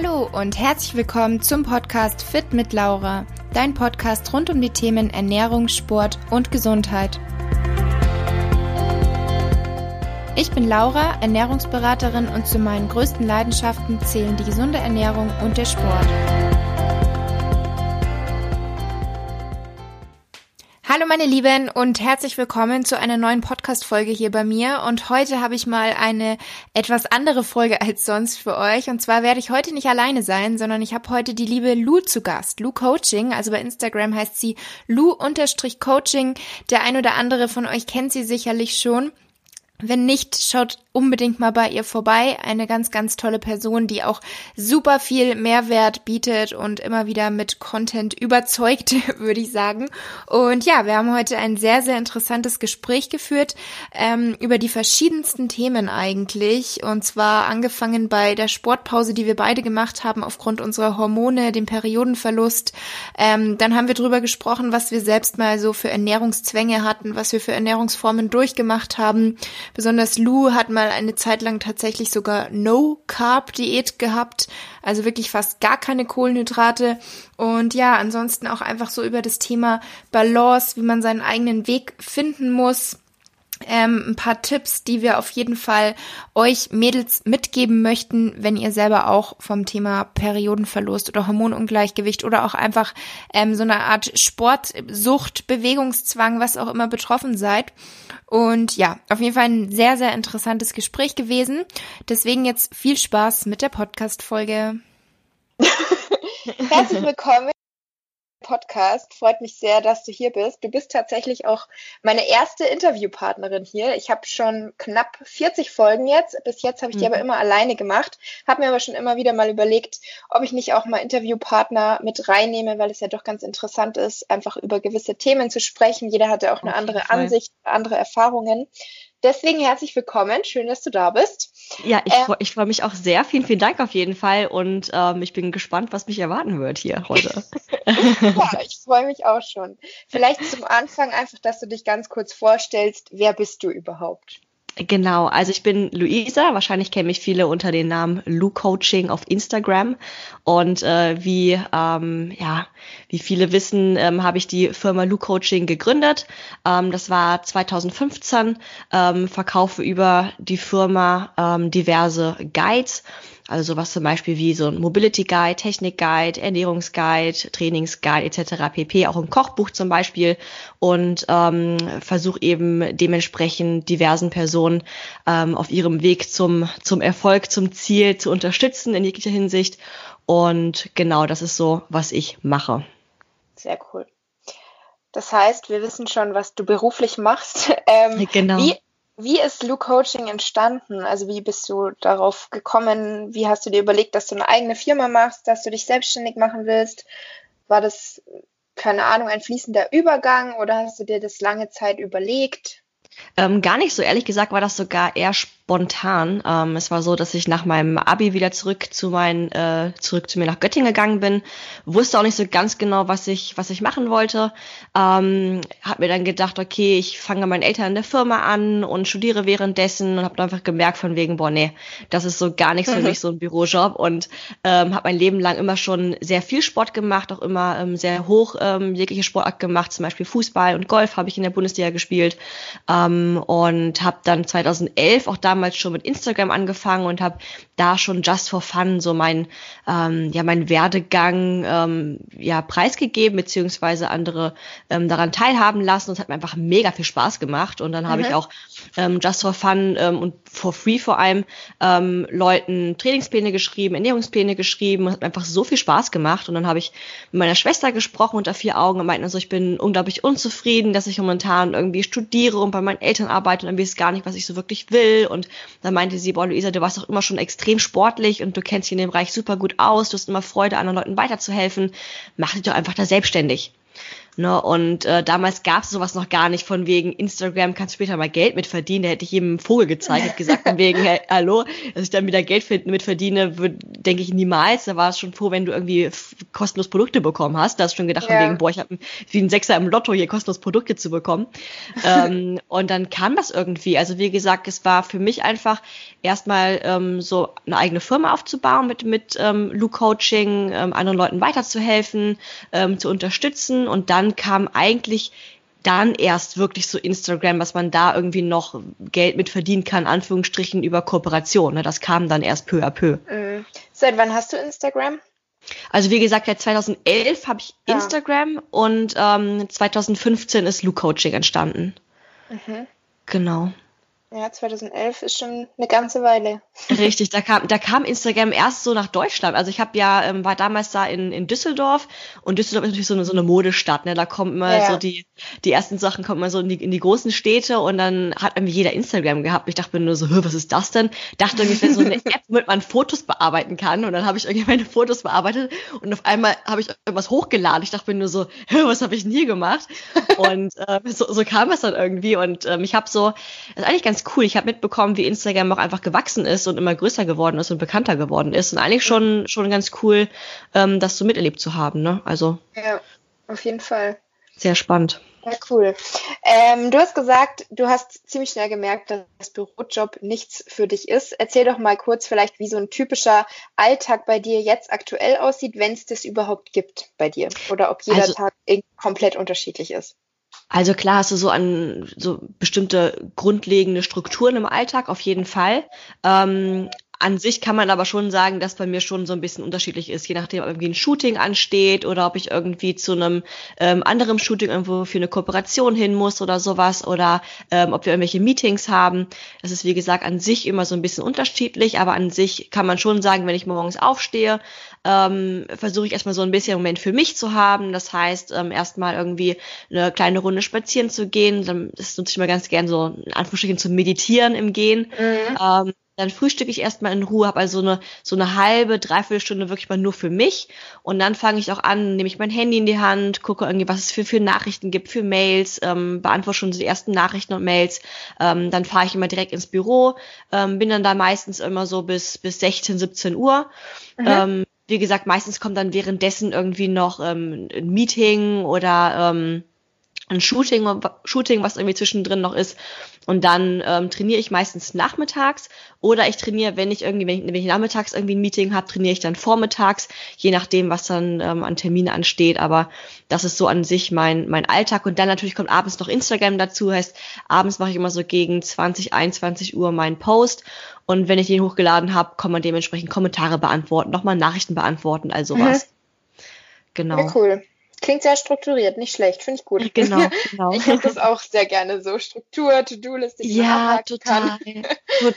Hallo und herzlich willkommen zum Podcast Fit mit Laura, dein Podcast rund um die Themen Ernährung, Sport und Gesundheit. Ich bin Laura, Ernährungsberaterin und zu meinen größten Leidenschaften zählen die gesunde Ernährung und der Sport. Hallo meine Lieben und herzlich willkommen zu einer neuen Podcast-Folge hier bei mir. Und heute habe ich mal eine etwas andere Folge als sonst für euch. Und zwar werde ich heute nicht alleine sein, sondern ich habe heute die liebe Lu zu Gast. Lu Coaching, also bei Instagram heißt sie Lu-Coaching. Der ein oder andere von euch kennt sie sicherlich schon. Wenn nicht, schaut unbedingt mal bei ihr vorbei. Eine ganz, ganz tolle Person, die auch super viel Mehrwert bietet und immer wieder mit Content überzeugt, würde ich sagen. Und ja, wir haben heute ein sehr, sehr interessantes Gespräch geführt ähm, über die verschiedensten Themen eigentlich. Und zwar angefangen bei der Sportpause, die wir beide gemacht haben aufgrund unserer Hormone, dem Periodenverlust. Ähm, dann haben wir drüber gesprochen, was wir selbst mal so für Ernährungszwänge hatten, was wir für Ernährungsformen durchgemacht haben. Besonders Lou hat mal eine Zeit lang tatsächlich sogar No-Carb-Diät gehabt, also wirklich fast gar keine Kohlenhydrate. Und ja, ansonsten auch einfach so über das Thema Balance, wie man seinen eigenen Weg finden muss ähm, ein paar Tipps, die wir auf jeden Fall euch Mädels mitgeben möchten, wenn ihr selber auch vom Thema Periodenverlust oder Hormonungleichgewicht oder auch einfach ähm, so eine Art Sportsucht, Bewegungszwang, was auch immer betroffen seid. Und ja, auf jeden Fall ein sehr, sehr interessantes Gespräch gewesen. Deswegen jetzt viel Spaß mit der Podcast-Folge. Herzlich willkommen Podcast. Freut mich sehr, dass du hier bist. Du bist tatsächlich auch meine erste Interviewpartnerin hier. Ich habe schon knapp 40 Folgen jetzt. Bis jetzt habe ich die aber mhm. immer alleine gemacht. Habe mir aber schon immer wieder mal überlegt, ob ich nicht auch mal Interviewpartner mit reinnehme, weil es ja doch ganz interessant ist, einfach über gewisse Themen zu sprechen. Jeder hat ja auch eine andere Fall. Ansicht, andere Erfahrungen. Deswegen herzlich willkommen. Schön, dass du da bist. Ja, ich, äh, ich freue mich auch sehr. Vielen, vielen Dank auf jeden Fall. Und ähm, ich bin gespannt, was mich erwarten wird hier heute. ja, ich freue mich auch schon. Vielleicht zum Anfang einfach, dass du dich ganz kurz vorstellst. Wer bist du überhaupt? Genau, also ich bin Luisa, wahrscheinlich kennen mich viele unter dem Namen Lu Coaching auf Instagram und äh, wie ähm, ja wie viele wissen, ähm, habe ich die Firma Lu Coaching gegründet. Ähm, das war 2015, ähm, verkaufe über die Firma ähm, diverse Guides also sowas zum Beispiel wie so ein Mobility Guide, Technik Guide, Ernährungsguide, Trainingsguide etc. pp. Auch ein Kochbuch zum Beispiel und ähm, versuche eben dementsprechend diversen Personen ähm, auf ihrem Weg zum, zum Erfolg, zum Ziel zu unterstützen in jeglicher Hinsicht. Und genau das ist so, was ich mache. Sehr cool. Das heißt, wir wissen schon, was du beruflich machst. Ähm, genau. Wie, wie ist Lu Coaching entstanden? Also wie bist du darauf gekommen? Wie hast du dir überlegt, dass du eine eigene Firma machst, dass du dich selbstständig machen willst? War das, keine Ahnung, ein fließender Übergang oder hast du dir das lange Zeit überlegt? Ähm, gar nicht so, ehrlich gesagt war das sogar eher spontan. Ähm, es war so, dass ich nach meinem Abi wieder zurück zu meinen, äh, zurück zu mir nach Göttingen gegangen bin, wusste auch nicht so ganz genau, was ich, was ich machen wollte. Ähm, hab mir dann gedacht, okay, ich fange meinen Eltern in der Firma an und studiere währenddessen und habe dann einfach gemerkt von wegen, boah, nee, das ist so gar nichts für mich, so ein Bürojob und ähm, habe mein Leben lang immer schon sehr viel Sport gemacht, auch immer ähm, sehr hoch ähm, jegliche Sportart gemacht, zum Beispiel Fußball und Golf habe ich in der Bundesliga gespielt ähm, und habe dann 2011 auch damals damals schon mit Instagram angefangen und habe da schon just for fun so mein ähm, ja mein Werdegang ähm, ja preisgegeben beziehungsweise andere ähm, daran teilhaben lassen und es hat mir einfach mega viel Spaß gemacht und dann mhm. habe ich auch ähm, just for fun ähm, und for free vor allem ähm, Leuten Trainingspläne geschrieben, Ernährungspläne geschrieben hat einfach so viel Spaß gemacht und dann habe ich mit meiner Schwester gesprochen unter vier Augen und meinten also ich bin unglaublich unzufrieden, dass ich momentan irgendwie studiere und bei meinen Eltern arbeite und dann weiß gar nicht, was ich so wirklich will und dann meinte sie, boah, Luisa, du warst doch immer schon extrem sportlich und du kennst dich in dem Bereich super gut aus, du hast immer Freude, anderen Leuten weiterzuhelfen. Mach dich doch einfach da selbstständig. Ne? Und äh, damals gab es sowas noch gar nicht von wegen Instagram kannst später mal Geld mit verdienen. Da hätte ich jedem Vogel gezeigt, hätte gesagt von wegen, hey, hallo, dass ich dann wieder Geld mit verdiene, denke ich niemals. Da war es schon froh, wenn du irgendwie kostenlos Produkte bekommen hast. Da hast du schon gedacht ja. von wegen, boah, ich habe wie ein Sechser im Lotto hier kostenlos Produkte zu bekommen. ähm, und dann kam das irgendwie. Also wie gesagt, es war für mich einfach erstmal ähm, so eine eigene Firma aufzubauen mit mit ähm, Luke Coaching, ähm, anderen Leuten weiterzuhelfen, ähm, zu unterstützen und dann kam eigentlich dann erst wirklich so Instagram, was man da irgendwie noch Geld mit verdienen kann, Anführungsstrichen über Kooperation. Ne? Das kam dann erst peu à peu. Mhm. Seit wann hast du Instagram? Also wie gesagt, ja 2011 habe ich ja. Instagram und ähm, 2015 ist Luke Coaching entstanden. Mhm. Genau. Ja, 2011 ist schon eine ganze Weile. Richtig, da kam, da kam Instagram erst so nach Deutschland. Also ich habe ja, ähm, war damals da in, in Düsseldorf und Düsseldorf ist natürlich so eine, so eine Modestadt. Ne? Da kommen immer ja. so die, die ersten Sachen kommen immer so in die, in die großen Städte und dann hat irgendwie jeder Instagram gehabt. Ich dachte mir nur so, was ist das denn? Dachte irgendwie, wäre so eine App, womit man Fotos bearbeiten kann. Und dann habe ich irgendwie meine Fotos bearbeitet und auf einmal habe ich irgendwas hochgeladen. Ich dachte mir nur so, was habe ich denn hier gemacht? Und äh, so, so kam es dann irgendwie. Und ähm, ich habe so, das ist eigentlich ganz ganz cool. Ich habe mitbekommen, wie Instagram auch einfach gewachsen ist und immer größer geworden ist und bekannter geworden ist. Und eigentlich schon, schon ganz cool, ähm, das so miterlebt zu haben. Ne? Also. Ja, auf jeden Fall. Sehr spannend. Ja, cool. Ähm, du hast gesagt, du hast ziemlich schnell gemerkt, dass das Bürojob nichts für dich ist. Erzähl doch mal kurz vielleicht, wie so ein typischer Alltag bei dir jetzt aktuell aussieht, wenn es das überhaupt gibt bei dir. Oder ob jeder also, Tag komplett unterschiedlich ist. Also klar hast du so an so bestimmte grundlegende Strukturen im Alltag auf jeden Fall. Ähm, an sich kann man aber schon sagen, dass bei mir schon so ein bisschen unterschiedlich ist, je nachdem, ob irgendwie ein Shooting ansteht oder ob ich irgendwie zu einem ähm, anderen Shooting irgendwo für eine Kooperation hin muss oder sowas oder ähm, ob wir irgendwelche Meetings haben. Das ist wie gesagt an sich immer so ein bisschen unterschiedlich, aber an sich kann man schon sagen, wenn ich morgens aufstehe, ähm, versuche ich erstmal so ein bisschen Moment für mich zu haben. Das heißt, ähm, erstmal irgendwie eine kleine Runde spazieren zu gehen. Dann, das nutze ich mal ganz gern so in Anführungsstrichen zu meditieren im Gehen. Mhm. Ähm, dann frühstücke ich erstmal in Ruhe, habe also eine, so eine halbe, dreiviertel Stunde wirklich mal nur für mich. Und dann fange ich auch an, nehme ich mein Handy in die Hand, gucke irgendwie, was es für, für Nachrichten gibt, für Mails, ähm, beantworte schon so die ersten Nachrichten und Mails. Ähm, dann fahre ich immer direkt ins Büro, ähm, bin dann da meistens immer so bis, bis 16, 17 Uhr. Mhm. Ähm, wie gesagt, meistens kommt dann währenddessen irgendwie noch ähm, ein Meeting oder ähm, ein Shooting, Shooting, was irgendwie zwischendrin noch ist. Und dann ähm, trainiere ich meistens nachmittags oder ich trainiere, wenn ich irgendwie, wenn ich, wenn ich nachmittags irgendwie ein Meeting habe, trainiere ich dann vormittags, je nachdem, was dann ähm, an Termine ansteht. Aber das ist so an sich mein, mein Alltag. Und dann natürlich kommt abends noch Instagram dazu. Heißt, abends mache ich immer so gegen 20, 21 Uhr meinen Post. Und wenn ich den hochgeladen habe, kann man dementsprechend Kommentare beantworten, nochmal Nachrichten beantworten, also sowas. Mhm. Genau. Ja, cool. Klingt sehr strukturiert, nicht schlecht, finde ich gut. Genau, genau. Ich habe das auch sehr gerne so Struktur, To-Do-Liste. Ja, total, total.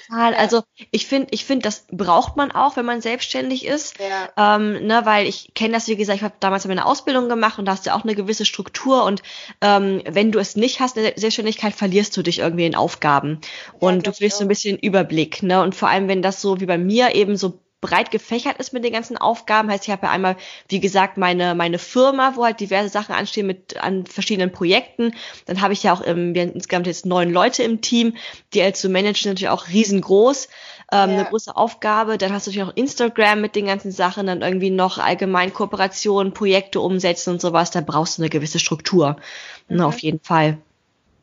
Ja. Also ich finde, ich finde, das braucht man auch, wenn man selbstständig ist. Ja. Ähm, ne, weil ich kenne das, wie gesagt, ich habe damals eine Ausbildung gemacht und da hast du auch eine gewisse Struktur und ähm, wenn du es nicht hast, in der Selbstständigkeit, verlierst du dich irgendwie in Aufgaben und ja, du verlierst so ein bisschen Überblick. Ne? Und vor allem, wenn das so wie bei mir eben so breit gefächert ist mit den ganzen Aufgaben. Heißt, ich habe ja einmal, wie gesagt, meine, meine Firma, wo halt diverse Sachen anstehen mit an verschiedenen Projekten. Dann habe ich ja auch, ähm, wir haben insgesamt jetzt neun Leute im Team, die halt zu managen natürlich auch riesengroß. Ähm, ja. Eine große Aufgabe. Dann hast du natürlich auch Instagram mit den ganzen Sachen, dann irgendwie noch allgemein Kooperationen, Projekte umsetzen und sowas. Da brauchst du eine gewisse Struktur. Mhm. Na, auf jeden Fall.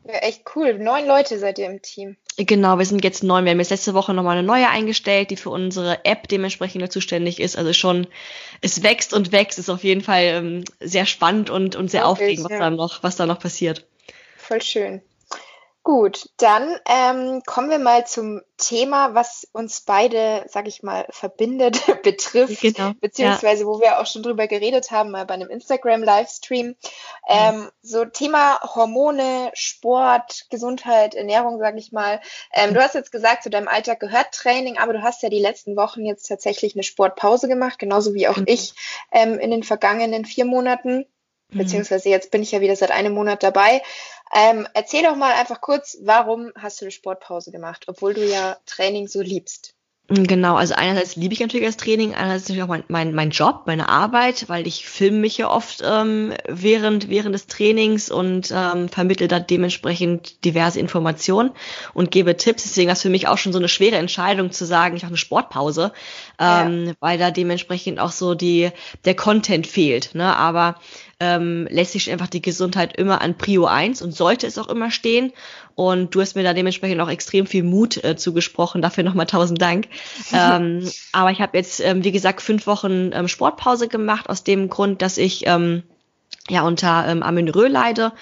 Ja, echt cool. Neun Leute seid ihr im Team. Genau, wir sind jetzt neun. Wir haben jetzt letzte Woche nochmal eine neue eingestellt, die für unsere App dementsprechend zuständig ist. Also schon, es wächst und wächst. Ist auf jeden Fall ähm, sehr spannend und, und sehr okay, aufregend, was ja. da noch, was da noch passiert. Voll schön. Gut, dann ähm, kommen wir mal zum Thema, was uns beide, sag ich mal, verbindet, betrifft, genau, beziehungsweise ja. wo wir auch schon drüber geredet haben, mal bei einem Instagram-Livestream. Ähm, mhm. So Thema Hormone, Sport, Gesundheit, Ernährung, sag ich mal. Ähm. Du hast jetzt gesagt, zu deinem Alltag gehört Training, aber du hast ja die letzten Wochen jetzt tatsächlich eine Sportpause gemacht, genauso wie auch mhm. ich ähm, in den vergangenen vier Monaten. Mhm. Beziehungsweise jetzt bin ich ja wieder seit einem Monat dabei. Ähm, erzähl doch mal einfach kurz, warum hast du eine Sportpause gemacht, obwohl du ja Training so liebst? Genau, also einerseits liebe ich natürlich das Training, einerseits natürlich auch mein, mein, mein Job, meine Arbeit, weil ich filme mich ja oft ähm, während, während des Trainings und ähm, vermittle da dementsprechend diverse Informationen und gebe Tipps. Deswegen war es für mich auch schon so eine schwere Entscheidung zu sagen, ich mache eine Sportpause, ähm, ja. weil da dementsprechend auch so die der Content fehlt. Ne? Aber ähm, lässt sich einfach die Gesundheit immer an Prio 1 und sollte es auch immer stehen. Und du hast mir da dementsprechend auch extrem viel Mut äh, zugesprochen. Dafür nochmal tausend Dank. ähm, aber ich habe jetzt, ähm, wie gesagt, fünf Wochen ähm, Sportpause gemacht, aus dem Grund, dass ich ähm, ja unter ähm, Amenorrhoe leide.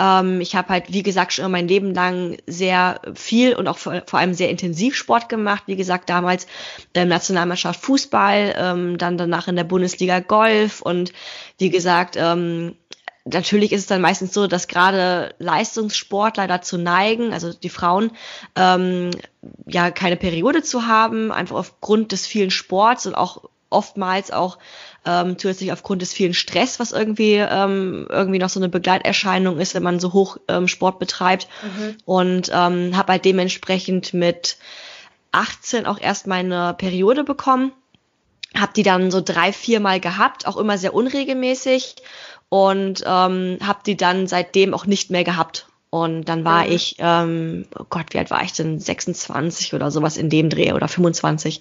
Ähm, ich habe halt, wie gesagt, schon mein Leben lang sehr viel und auch vor, vor allem sehr intensiv Sport gemacht. Wie gesagt, damals ähm, Nationalmannschaft Fußball, ähm, dann danach in der Bundesliga Golf und wie gesagt, ähm, natürlich ist es dann meistens so, dass gerade Leistungssportler dazu neigen, also die Frauen, ähm, ja keine Periode zu haben, einfach aufgrund des vielen Sports und auch oftmals auch ähm, zusätzlich aufgrund des vielen Stress, was irgendwie ähm, irgendwie noch so eine Begleiterscheinung ist, wenn man so hoch ähm, Sport betreibt. Mhm. Und ähm, habe halt dementsprechend mit 18 auch erst meine Periode bekommen. Hab die dann so drei, vier Mal gehabt, auch immer sehr unregelmäßig und ähm, habe die dann seitdem auch nicht mehr gehabt. Und dann war mhm. ich, ähm, oh Gott, wie alt war ich denn? 26 oder sowas in dem Dreh oder 25.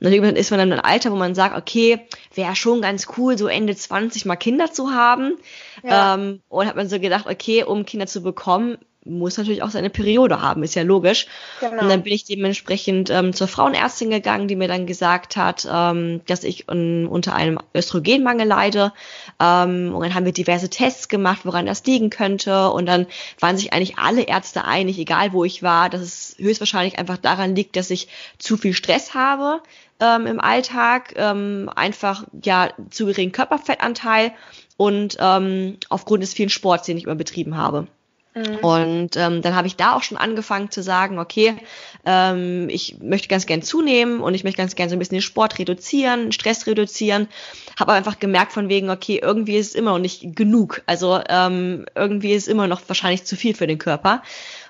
Und dann ist man dann im Alter, wo man sagt, okay, wäre schon ganz cool, so Ende 20 mal Kinder zu haben. Ja. Ähm, und hat man so gedacht, okay, um Kinder zu bekommen, muss natürlich auch seine Periode haben, ist ja logisch. Genau. Und dann bin ich dementsprechend ähm, zur Frauenärztin gegangen, die mir dann gesagt hat, ähm, dass ich un unter einem Östrogenmangel leide. Ähm, und dann haben wir diverse Tests gemacht, woran das liegen könnte. Und dann waren sich eigentlich alle Ärzte einig, egal wo ich war, dass es höchstwahrscheinlich einfach daran liegt, dass ich zu viel Stress habe ähm, im Alltag, ähm, einfach ja zu geringen Körperfettanteil und ähm, aufgrund des vielen Sports, den ich immer betrieben habe. Mhm. Und ähm, dann habe ich da auch schon angefangen zu sagen, okay, ähm, ich möchte ganz gern zunehmen und ich möchte ganz gern so ein bisschen den Sport reduzieren, Stress reduzieren. Habe einfach gemerkt von wegen, okay, irgendwie ist es immer noch nicht genug. Also ähm, irgendwie ist es immer noch wahrscheinlich zu viel für den Körper.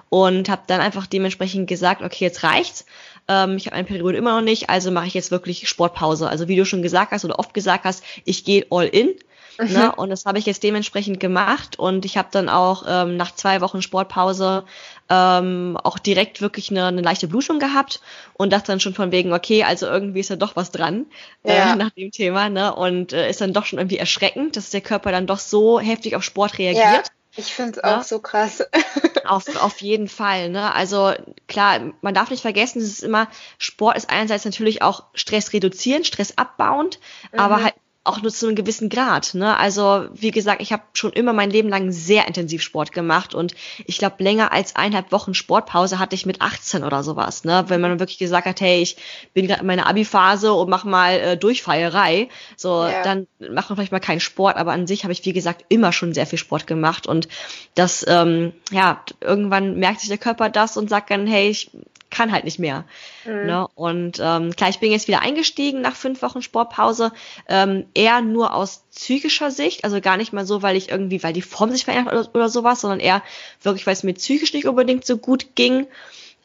Und habe dann einfach dementsprechend gesagt, okay, jetzt reicht's. Ähm, ich habe eine Periode immer noch nicht, also mache ich jetzt wirklich Sportpause. Also wie du schon gesagt hast oder oft gesagt hast, ich gehe all in Ne? Mhm. Ne? Und das habe ich jetzt dementsprechend gemacht und ich habe dann auch ähm, nach zwei Wochen Sportpause ähm, auch direkt wirklich eine, eine leichte Blutung gehabt und dachte dann schon von wegen, okay, also irgendwie ist da doch was dran äh, ja. äh, nach dem Thema, ne? Und äh, ist dann doch schon irgendwie erschreckend, dass der Körper dann doch so heftig auf Sport reagiert. Ja. Ich finde es auch so krass. auf, auf jeden Fall. Ne? Also klar, man darf nicht vergessen, es ist immer, Sport ist einerseits natürlich auch Stress reduzieren, Stress abbauend, mhm. aber halt auch nur zu einem gewissen Grad. Ne? Also wie gesagt, ich habe schon immer mein Leben lang sehr intensiv Sport gemacht und ich glaube, länger als eineinhalb Wochen Sportpause hatte ich mit 18 oder sowas. Ne? Wenn man wirklich gesagt hat, hey, ich bin gerade in meiner Abi-Phase und mach mal äh, Durchfeierei, so ja. dann macht man vielleicht mal keinen Sport, aber an sich habe ich, wie gesagt, immer schon sehr viel Sport gemacht und das, ähm, ja, irgendwann merkt sich der Körper das und sagt dann, hey, ich kann halt nicht mehr. Mhm. Ne? Und ähm, klar, ich bin jetzt wieder eingestiegen nach fünf Wochen Sportpause, ähm, eher nur aus psychischer Sicht, also gar nicht mal so, weil ich irgendwie, weil die Form sich verändert oder, oder sowas, sondern eher wirklich, weil es mir psychisch nicht unbedingt so gut ging.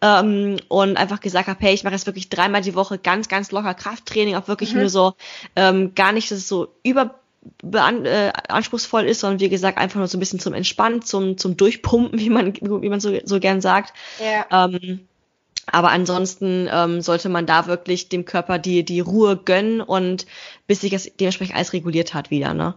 Ähm, und einfach gesagt habe, hey, ich mache jetzt wirklich dreimal die Woche ganz, ganz locker Krafttraining, auch wirklich mhm. nur so, ähm, gar nicht, dass es so über bean äh, anspruchsvoll ist, sondern wie gesagt einfach nur so ein bisschen zum Entspannen, zum zum Durchpumpen, wie man wie man so so gern sagt. Ja. Ähm, aber ansonsten ähm, sollte man da wirklich dem Körper die, die Ruhe gönnen und bis sich das dementsprechend alles reguliert hat wieder, ne?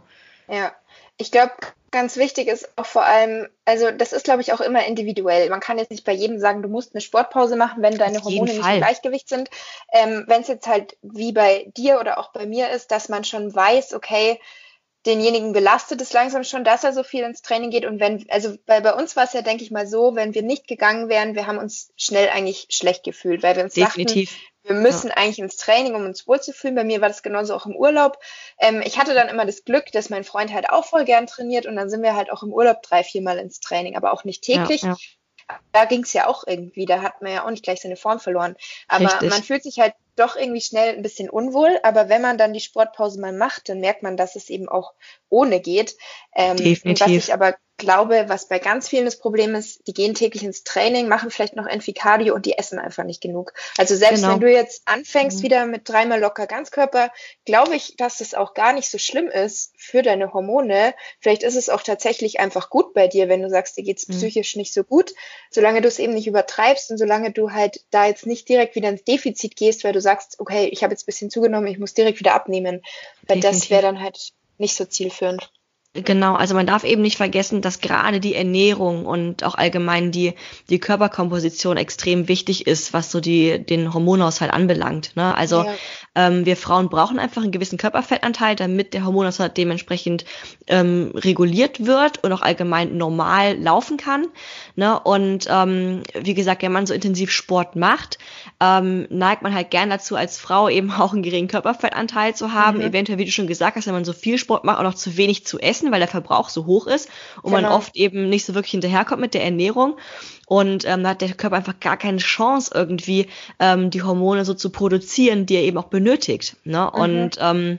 Ja. Ich glaube, ganz wichtig ist auch vor allem, also das ist, glaube ich, auch immer individuell. Man kann jetzt nicht bei jedem sagen, du musst eine Sportpause machen, wenn deine Hormone nicht im Gleichgewicht sind. Ähm, wenn es jetzt halt wie bei dir oder auch bei mir ist, dass man schon weiß, okay, denjenigen belastet es langsam schon, dass er so viel ins Training geht. Und wenn, also weil bei uns war es ja, denke ich mal, so, wenn wir nicht gegangen wären, wir haben uns schnell eigentlich schlecht gefühlt, weil wir uns Definitiv. dachten, wir müssen ja. eigentlich ins Training, um uns wohlzufühlen. Bei mir war das genauso auch im Urlaub. Ähm, ich hatte dann immer das Glück, dass mein Freund halt auch voll gern trainiert und dann sind wir halt auch im Urlaub drei, viermal ins Training, aber auch nicht täglich. Ja, ja. Da ging es ja auch irgendwie, da hat man ja auch nicht gleich seine Form verloren. Aber Richtig. man fühlt sich halt doch irgendwie schnell ein bisschen unwohl. Aber wenn man dann die Sportpause mal macht, dann merkt man, dass es eben auch ohne geht. Ähm, Definitiv. was ich aber glaube, was bei ganz vielen das Problem ist, die gehen täglich ins Training, machen vielleicht noch Enficardio und die essen einfach nicht genug. Also selbst genau. wenn du jetzt anfängst mhm. wieder mit dreimal locker Ganzkörper, glaube ich, dass das auch gar nicht so schlimm ist für deine Hormone. Vielleicht ist es auch tatsächlich einfach gut bei dir, wenn du sagst, dir geht's mhm. psychisch nicht so gut, solange du es eben nicht übertreibst und solange du halt da jetzt nicht direkt wieder ins Defizit gehst, weil du sagst, okay, ich habe jetzt ein bisschen zugenommen, ich muss direkt wieder abnehmen. Weil Definitiv. das wäre dann halt nicht so zielführend. Genau, also man darf eben nicht vergessen, dass gerade die Ernährung und auch allgemein die, die Körperkomposition extrem wichtig ist, was so die, den Hormonhaushalt anbelangt. Ne? Also ja. ähm, wir Frauen brauchen einfach einen gewissen Körperfettanteil, damit der Hormonhaushalt dementsprechend ähm, reguliert wird und auch allgemein normal laufen kann. Ne? Und ähm, wie gesagt, wenn man so intensiv Sport macht, ähm, neigt man halt gern dazu, als Frau eben auch einen geringen Körperfettanteil zu haben. Mhm. Eventuell, wie du schon gesagt hast, wenn man so viel Sport macht, auch noch zu wenig zu essen, weil der Verbrauch so hoch ist und genau. man oft eben nicht so wirklich hinterherkommt mit der Ernährung. Und ähm, da hat der Körper einfach gar keine Chance, irgendwie ähm, die Hormone so zu produzieren, die er eben auch benötigt. Ne? Mhm. Und ähm,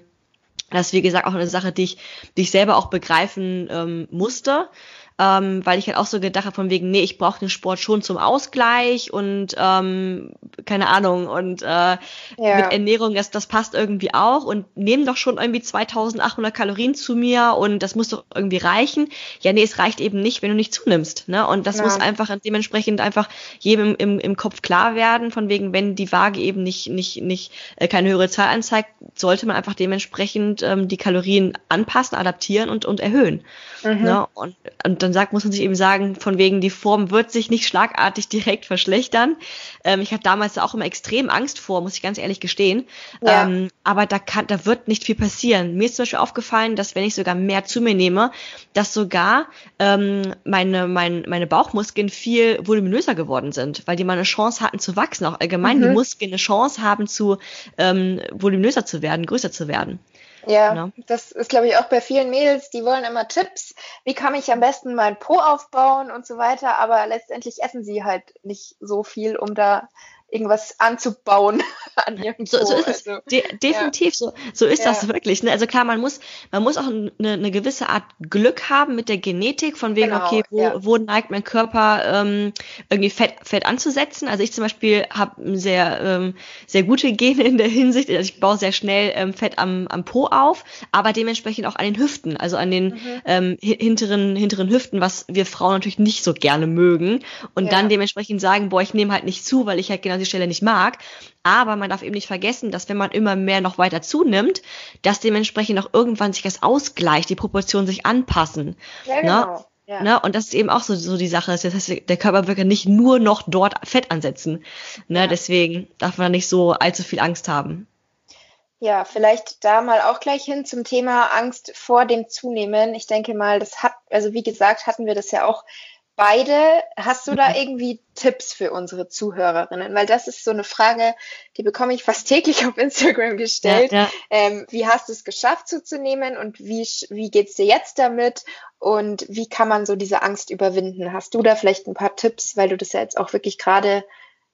das ist, wie gesagt, auch eine Sache, die ich, die ich selber auch begreifen ähm, musste ähm, weil ich halt auch so gedacht habe von wegen, nee, ich brauche den Sport schon zum Ausgleich und ähm, keine Ahnung und äh, ja. mit Ernährung, das, das passt irgendwie auch und nehmen doch schon irgendwie 2800 Kalorien zu mir und das muss doch irgendwie reichen. Ja, nee, es reicht eben nicht, wenn du nicht zunimmst, ne? Und das ja. muss einfach dementsprechend einfach jedem im, im Kopf klar werden, von wegen, wenn die Waage eben nicht, nicht, nicht äh, keine höhere Zahl anzeigt, sollte man einfach dementsprechend ähm, die Kalorien anpassen, adaptieren und, und erhöhen. Mhm. Ne? Und, und dann sagt, muss man sich eben sagen, von wegen, die Form wird sich nicht schlagartig direkt verschlechtern. Ähm, ich hatte damals auch immer extrem Angst vor, muss ich ganz ehrlich gestehen. Ja. Ähm, aber da kann, da wird nicht viel passieren. Mir ist zum Beispiel aufgefallen, dass wenn ich sogar mehr zu mir nehme, dass sogar ähm, meine, mein, meine Bauchmuskeln viel voluminöser geworden sind, weil die mal eine Chance hatten zu wachsen. Auch allgemein mhm. die Muskeln eine Chance haben zu ähm, voluminöser zu werden, größer zu werden. Ja, genau. das ist, glaube ich, auch bei vielen Mädels, die wollen immer Tipps, wie kann ich am besten meinen Po aufbauen und so weiter, aber letztendlich essen sie halt nicht so viel, um da irgendwas anzubauen an ihrem so, so ist es. Also, De definitiv, ja. so, so ist ja. das wirklich. Ne? Also klar, man muss, man muss auch eine, eine gewisse Art Glück haben mit der Genetik, von wegen, genau, okay, wo, ja. wo neigt mein Körper ähm, irgendwie Fett, Fett anzusetzen. Also ich zum Beispiel habe sehr, ähm, sehr gute Gene in der Hinsicht. Also ich baue sehr schnell ähm, Fett am, am Po auf, aber dementsprechend auch an den Hüften, also an den mhm. ähm, hinteren, hinteren Hüften, was wir Frauen natürlich nicht so gerne mögen. Und dann dementsprechend sagen, boah, ich nehme halt nicht zu, weil ich halt genau die Stelle nicht mag. Aber man darf eben nicht vergessen, dass wenn man immer mehr noch weiter zunimmt, dass dementsprechend auch irgendwann sich das ausgleicht, die Proportionen sich anpassen. Ja, ne? genau. Ne? Ja. Ne? Und das ist eben auch so, so die Sache. Das heißt, der Körper wird ja nicht nur noch dort Fett ansetzen. Ne? Ja. Deswegen darf man nicht so allzu viel Angst haben. Ja, vielleicht da mal auch gleich hin zum Thema Angst vor dem Zunehmen. Ich denke mal, das hat, also wie gesagt, hatten wir das ja auch beide. Hast du da mhm. irgendwie Tipps für unsere Zuhörerinnen? Weil das ist so eine Frage, die bekomme ich fast täglich auf Instagram gestellt. Ja, ja. Ähm, wie hast du es geschafft zuzunehmen und wie, wie geht's dir jetzt damit? Und wie kann man so diese Angst überwinden? Hast du da vielleicht ein paar Tipps, weil du das ja jetzt auch wirklich gerade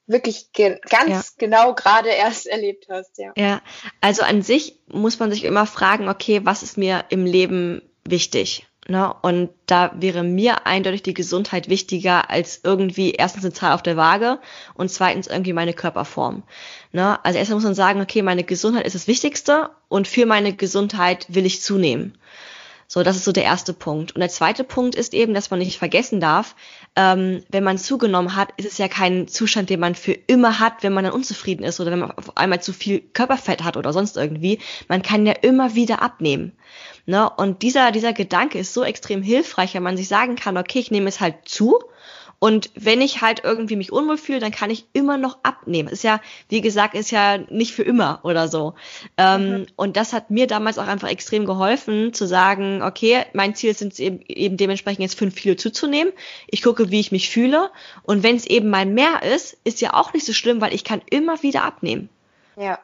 wirklich ge ganz ja. genau gerade erst erlebt hast, ja. Ja, also an sich muss man sich immer fragen, okay, was ist mir im Leben wichtig? Ne? Und da wäre mir eindeutig die Gesundheit wichtiger als irgendwie erstens eine Zahl auf der Waage und zweitens irgendwie meine Körperform. Ne? Also erstmal muss man sagen, okay, meine Gesundheit ist das Wichtigste und für meine Gesundheit will ich zunehmen. So, das ist so der erste Punkt. Und der zweite Punkt ist eben, dass man nicht vergessen darf, ähm, wenn man zugenommen hat, ist es ja kein Zustand, den man für immer hat, wenn man dann unzufrieden ist oder wenn man auf einmal zu viel Körperfett hat oder sonst irgendwie. Man kann ja immer wieder abnehmen. Ne? Und dieser, dieser Gedanke ist so extrem hilfreich, wenn man sich sagen kann, okay, ich nehme es halt zu. Und wenn ich halt irgendwie mich unwohl fühle, dann kann ich immer noch abnehmen. Ist ja, wie gesagt, ist ja nicht für immer oder so. Ähm, mhm. Und das hat mir damals auch einfach extrem geholfen, zu sagen, okay, mein Ziel ist eben, eben dementsprechend jetzt fünf Kilo zuzunehmen. Ich gucke, wie ich mich fühle. Und wenn es eben mal mehr ist, ist ja auch nicht so schlimm, weil ich kann immer wieder abnehmen. Ja.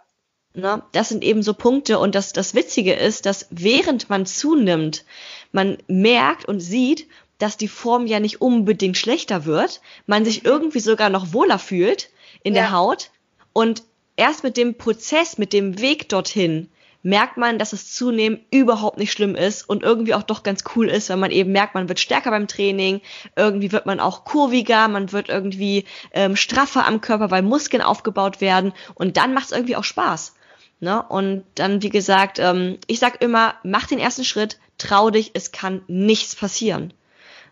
Ne? Das sind eben so Punkte und das, das Witzige ist, dass während man zunimmt, man merkt und sieht, dass die Form ja nicht unbedingt schlechter wird, man sich irgendwie sogar noch wohler fühlt in ja. der Haut und erst mit dem Prozess, mit dem Weg dorthin merkt man, dass das Zunehmen überhaupt nicht schlimm ist und irgendwie auch doch ganz cool ist, wenn man eben merkt, man wird stärker beim Training, irgendwie wird man auch kurviger, man wird irgendwie ähm, straffer am Körper, weil Muskeln aufgebaut werden und dann macht es irgendwie auch Spaß. Ne? Und dann, wie gesagt, ähm, ich sag immer, mach den ersten Schritt, trau dich, es kann nichts passieren.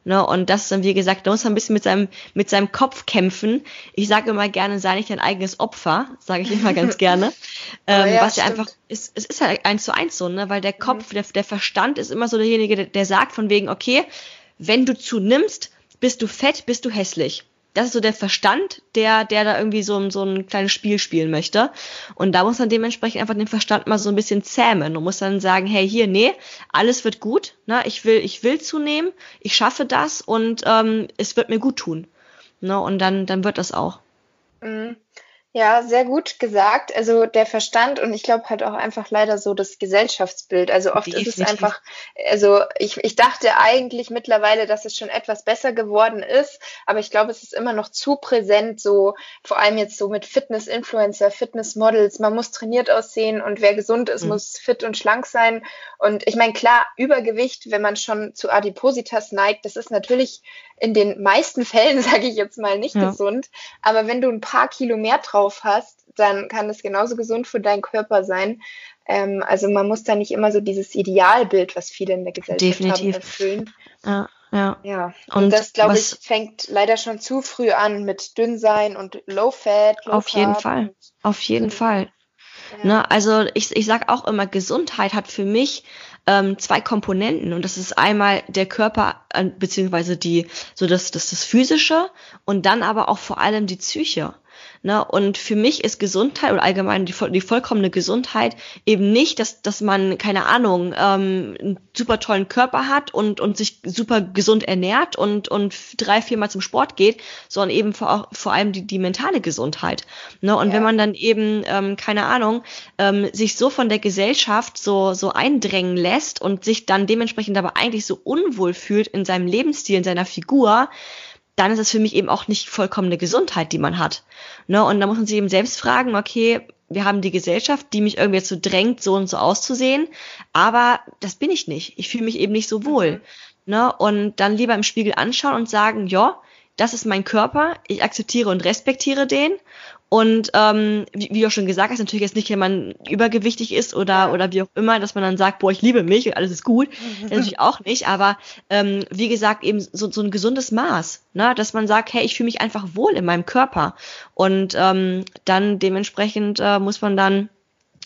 Ne, und das ist dann, wie gesagt, da muss man ein bisschen mit seinem, mit seinem Kopf kämpfen. Ich sage immer gerne, sei nicht dein eigenes Opfer, sage ich immer ganz gerne. ähm, ja, was ja einfach, ist, es ist halt eins zu eins so, ne? Weil der mhm. Kopf, mhm. der, der Verstand ist immer so derjenige, der, der sagt von wegen, okay, wenn du zunimmst, bist du fett, bist du hässlich das ist so der Verstand, der, der da irgendwie so, so ein kleines Spiel spielen möchte. Und da muss man dementsprechend einfach den Verstand mal so ein bisschen zähmen und muss dann sagen, hey, hier, nee, alles wird gut, ne? ich will, ich will zunehmen, ich schaffe das und ähm, es wird mir gut tun. Ne? Und dann, dann wird das auch. Mhm. Ja, sehr gut gesagt. Also der Verstand und ich glaube halt auch einfach leider so das Gesellschaftsbild. Also oft Definitiv. ist es einfach, also ich, ich dachte eigentlich mittlerweile, dass es schon etwas besser geworden ist, aber ich glaube, es ist immer noch zu präsent, so vor allem jetzt so mit Fitness-Influencer, Fitness-Models. Man muss trainiert aussehen und wer gesund ist, mhm. muss fit und schlank sein. Und ich meine, klar, Übergewicht, wenn man schon zu Adipositas neigt, das ist natürlich in den meisten Fällen, sage ich jetzt mal, nicht ja. gesund. Aber wenn du ein paar Kilo mehr drauf hast, dann kann es genauso gesund für deinen Körper sein. Ähm, also man muss da nicht immer so dieses Idealbild, was viele in der Gesellschaft Definitiv. haben, erfüllen. Ja. Ja. ja. Und, und das, glaube ich, fängt leider schon zu früh an mit Dünnsein und Low Fat. Low auf jeden Fall. Auf jeden Fall. Ja. Ne, also ich, ich sage auch immer, Gesundheit hat für mich ähm, zwei Komponenten und das ist einmal der Körper äh, beziehungsweise die so das das das physische und dann aber auch vor allem die Psyche. Ne? Und für mich ist Gesundheit oder allgemein die, die vollkommene Gesundheit eben nicht, dass, dass man, keine Ahnung, ähm, einen super tollen Körper hat und, und sich super gesund ernährt und, und drei, viermal zum Sport geht, sondern eben vor, vor allem die, die mentale Gesundheit. Ne? Und ja. wenn man dann eben, ähm, keine Ahnung, ähm, sich so von der Gesellschaft so, so eindrängen lässt und sich dann dementsprechend aber eigentlich so unwohl fühlt in seinem Lebensstil, in seiner Figur, dann ist es für mich eben auch nicht vollkommene Gesundheit, die man hat. Ne? Und da muss man sich eben selbst fragen, okay, wir haben die Gesellschaft, die mich irgendwie so drängt, so und so auszusehen, aber das bin ich nicht. Ich fühle mich eben nicht so wohl. Mhm. Ne? Und dann lieber im Spiegel anschauen und sagen, ja, das ist mein Körper, ich akzeptiere und respektiere den und ähm, wie, wie du auch schon gesagt hast, natürlich jetzt nicht, wenn man übergewichtig ist oder, oder wie auch immer, dass man dann sagt, boah, ich liebe mich und alles ist gut. Mhm. natürlich auch nicht, aber ähm, wie gesagt, eben so, so ein gesundes Maß, ne? dass man sagt, hey, ich fühle mich einfach wohl in meinem Körper. Und ähm, dann dementsprechend äh, muss man dann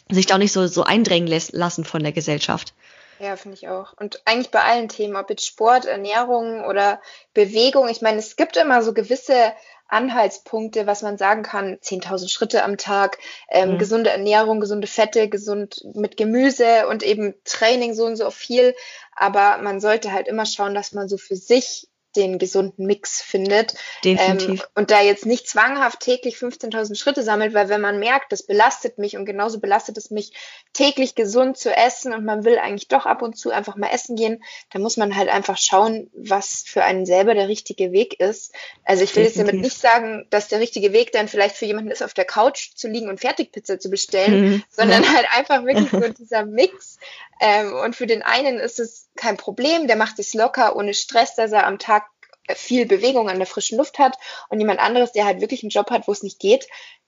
sich da auch nicht so, so eindrängen lassen von der Gesellschaft. Ja, finde ich auch. Und eigentlich bei allen Themen, ob jetzt Sport, Ernährung oder Bewegung. Ich meine, es gibt immer so gewisse Anhaltspunkte, was man sagen kann, 10.000 Schritte am Tag, ähm, mhm. gesunde Ernährung, gesunde Fette, gesund mit Gemüse und eben Training so und so viel. Aber man sollte halt immer schauen, dass man so für sich den gesunden Mix findet. Definitiv. Ähm, und da jetzt nicht zwanghaft täglich 15.000 Schritte sammelt, weil wenn man merkt, das belastet mich und genauso belastet es mich, täglich gesund zu essen und man will eigentlich doch ab und zu einfach mal essen gehen, dann muss man halt einfach schauen, was für einen selber der richtige Weg ist. Also ich will Definitiv. jetzt damit nicht sagen, dass der richtige Weg dann vielleicht für jemanden ist, auf der Couch zu liegen und Fertigpizza zu bestellen, mhm. sondern ja. halt einfach wirklich so dieser Mix. Ähm, und für den einen ist es kein Problem, der macht sich locker, ohne Stress, dass er am Tag viel Bewegung an der frischen Luft hat und jemand anderes, der halt wirklich einen Job hat, wo es nicht geht,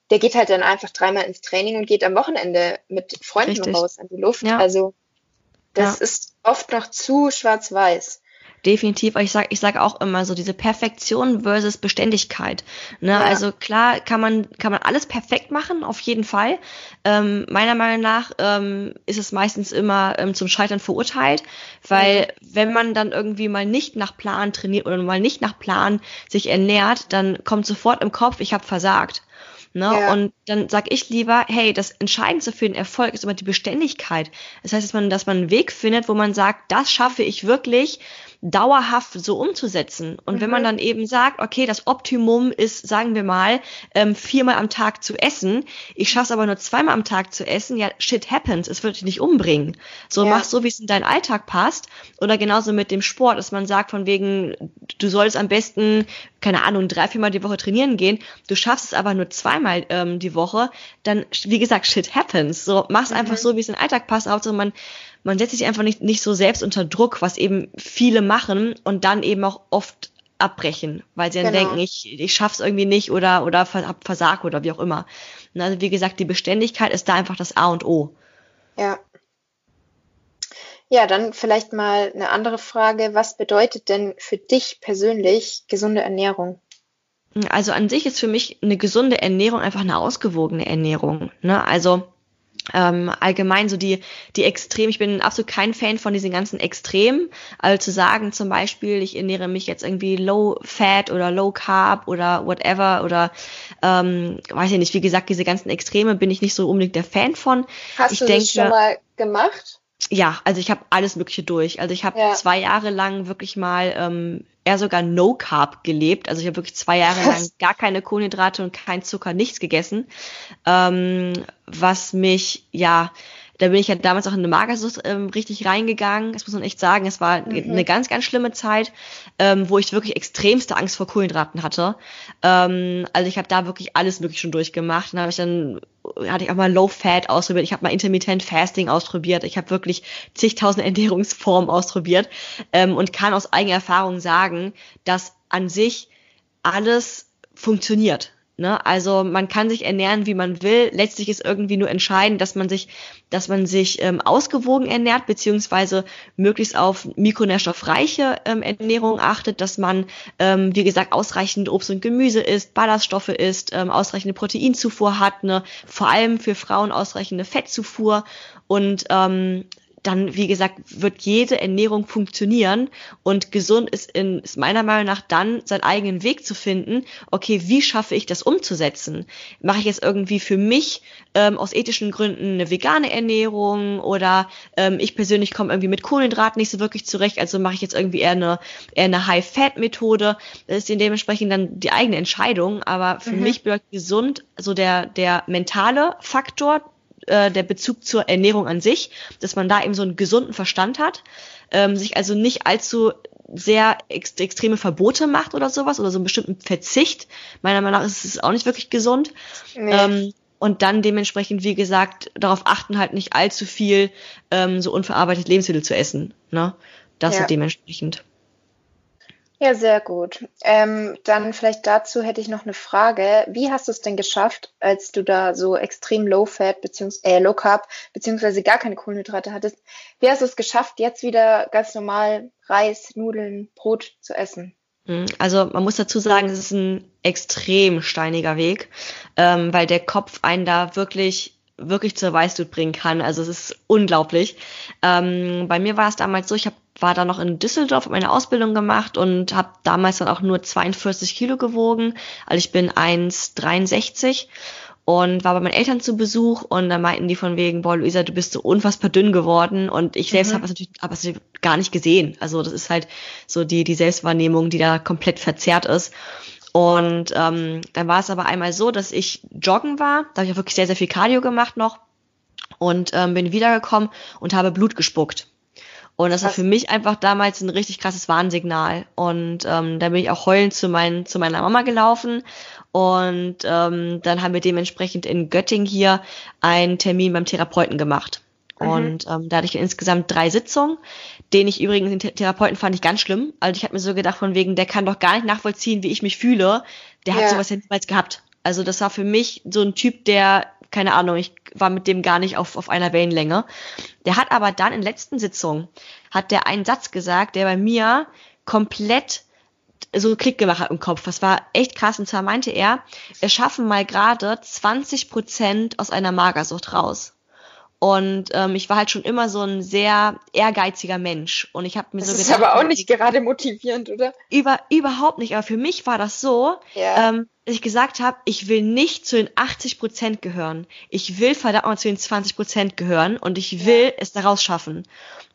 der geht halt dann einfach dreimal ins Training und geht am Wochenende mit Freunden Richtig. raus an die Luft. Ja. Also das ja. ist oft noch zu schwarz-weiß. Definitiv, ich sag, ich sag auch immer so diese Perfektion versus Beständigkeit. Ne? Ja. Also klar kann man kann man alles perfekt machen, auf jeden Fall. Ähm, meiner Meinung nach ähm, ist es meistens immer ähm, zum Scheitern verurteilt, weil mhm. wenn man dann irgendwie mal nicht nach Plan trainiert oder mal nicht nach Plan sich ernährt, dann kommt sofort im Kopf, ich habe versagt. Ne? Ja. Und dann sag ich lieber, hey, das Entscheidendste für den Erfolg ist immer die Beständigkeit. Das heißt, dass man, dass man einen Weg findet, wo man sagt, das schaffe ich wirklich dauerhaft so umzusetzen. Und mhm. wenn man mhm. dann eben sagt, okay, das Optimum ist, sagen wir mal, ähm, viermal am Tag zu essen, ich schaffe es aber nur zweimal am Tag zu essen, ja, shit happens, es wird dich nicht umbringen. So, ja. mach so, wie es in deinen Alltag passt. Oder genauso mit dem Sport, dass man sagt, von wegen, du sollst am besten, keine Ahnung, drei, viermal die Woche trainieren gehen, du schaffst es aber nur zweimal ähm, die Woche, dann, wie gesagt, shit happens. So, mach's mhm. einfach so, wie es in den Alltag passt, Hauptsache man man setzt sich einfach nicht, nicht so selbst unter Druck, was eben viele machen und dann eben auch oft abbrechen, weil sie dann genau. denken, ich, ich schaff's irgendwie nicht oder, oder hab versagt oder wie auch immer. Also wie gesagt, die Beständigkeit ist da einfach das A und O. Ja. Ja, dann vielleicht mal eine andere Frage. Was bedeutet denn für dich persönlich gesunde Ernährung? Also an sich ist für mich eine gesunde Ernährung einfach eine ausgewogene Ernährung. Ne? Also ähm, allgemein so die, die Extrem, ich bin absolut kein Fan von diesen ganzen Extremen. Also zu sagen zum Beispiel, ich ernähre mich jetzt irgendwie low fat oder low carb oder whatever oder ähm, weiß ich nicht, wie gesagt, diese ganzen Extreme bin ich nicht so unbedingt der Fan von. Hast ich du denke, das schon mal gemacht? Ja, also ich habe alles Mögliche durch. Also ich habe ja. zwei Jahre lang wirklich mal ähm, eher sogar No Carb gelebt. Also ich habe wirklich zwei Jahre lang gar keine Kohlenhydrate und kein Zucker, nichts gegessen. Ähm, was mich ja da bin ich ja damals auch in eine Magersucht ähm, richtig reingegangen. Das muss man echt sagen. Es war mhm. eine ganz, ganz schlimme Zeit, ähm, wo ich wirklich extremste Angst vor Kohlenhydraten hatte. Ähm, also ich habe da wirklich alles möglich schon durchgemacht. Dann habe ich dann hatte ich auch mal Low Fat ausprobiert. Ich habe mal Intermittent Fasting ausprobiert. Ich habe wirklich zigtausend Ernährungsformen ausprobiert ähm, und kann aus eigener Erfahrung sagen, dass an sich alles funktioniert. Ne? Also man kann sich ernähren, wie man will. Letztlich ist irgendwie nur entscheidend, dass man sich, dass man sich ähm, ausgewogen ernährt, beziehungsweise möglichst auf mikronährstoffreiche ähm, Ernährung achtet, dass man, ähm, wie gesagt, ausreichend Obst und Gemüse isst, Ballaststoffe isst, ähm, ausreichende Proteinzufuhr hat, ne? vor allem für Frauen ausreichende Fettzufuhr und ähm, dann, wie gesagt, wird jede Ernährung funktionieren und gesund ist, in, ist meiner Meinung nach dann seinen eigenen Weg zu finden, okay, wie schaffe ich das umzusetzen? Mache ich jetzt irgendwie für mich ähm, aus ethischen Gründen eine vegane Ernährung oder ähm, ich persönlich komme irgendwie mit Kohlenhydraten nicht so wirklich zurecht, also mache ich jetzt irgendwie eher eine, eher eine High-Fat-Methode. Das ist dementsprechend dann die eigene Entscheidung, aber für mhm. mich bedeutet gesund so der, der mentale Faktor, äh, der Bezug zur Ernährung an sich, dass man da eben so einen gesunden Verstand hat, ähm, sich also nicht allzu sehr ex extreme Verbote macht oder sowas oder so einen bestimmten Verzicht. Meiner Meinung nach ist es auch nicht wirklich gesund. Nee. Ähm, und dann dementsprechend, wie gesagt, darauf achten, halt nicht allzu viel ähm, so unverarbeitet Lebensmittel zu essen. Ne? Das ja. dementsprechend. Ja, sehr gut. Ähm, dann vielleicht dazu hätte ich noch eine Frage. Wie hast du es denn geschafft, als du da so extrem Low Fat beziehungsweise äh, Low Carb beziehungsweise gar keine Kohlenhydrate hattest? Wie hast du es geschafft, jetzt wieder ganz normal Reis, Nudeln, Brot zu essen? Hm, also man muss dazu sagen, es ist ein extrem steiniger Weg, ähm, weil der Kopf einen da wirklich wirklich zur Weißglut bringen kann. Also es ist unglaublich. Ähm, bei mir war es damals so, ich hab, war da noch in Düsseldorf, habe meine Ausbildung gemacht und habe damals dann auch nur 42 Kilo gewogen. Also ich bin 1,63 und war bei meinen Eltern zu Besuch und da meinten die von wegen, boah, Luisa, du bist so unfassbar dünn geworden und ich selbst mhm. habe es natürlich hab das gar nicht gesehen. Also das ist halt so die, die Selbstwahrnehmung, die da komplett verzerrt ist. Und ähm, dann war es aber einmal so, dass ich joggen war. Da habe ich auch wirklich sehr, sehr viel Cardio gemacht noch und ähm, bin wiedergekommen und habe Blut gespuckt. Und das war für mich einfach damals ein richtig krasses Warnsignal. Und ähm, da bin ich auch heulend zu, mein, zu meiner Mama gelaufen. Und ähm, dann haben wir dementsprechend in Göttingen hier einen Termin beim Therapeuten gemacht. Mhm. Und ähm, da hatte ich insgesamt drei Sitzungen, den ich übrigens, den Therapeuten fand ich ganz schlimm. Also ich habe mir so gedacht, von wegen, der kann doch gar nicht nachvollziehen, wie ich mich fühle. Der hat ja. sowas niemals gehabt. Also das war für mich so ein Typ, der, keine Ahnung, ich war mit dem gar nicht auf, auf einer Wellenlänge. Der hat aber dann in letzten Sitzung, hat der einen Satz gesagt, der bei mir komplett so Klick gemacht hat im Kopf. Das war echt krass. Und zwar meinte er, wir schaffen mal gerade 20 Prozent aus einer Magersucht raus. Und ähm, ich war halt schon immer so ein sehr ehrgeiziger Mensch. Und ich habe mir das so ist gedacht, aber auch nicht gerade motivierend, oder? über, überhaupt nicht. Aber für mich war das so, Ja. ähm, dass ich gesagt habe, ich will nicht zu den 80 Prozent gehören. Ich will verdammt mal zu den 20 Prozent gehören und ich will es daraus schaffen.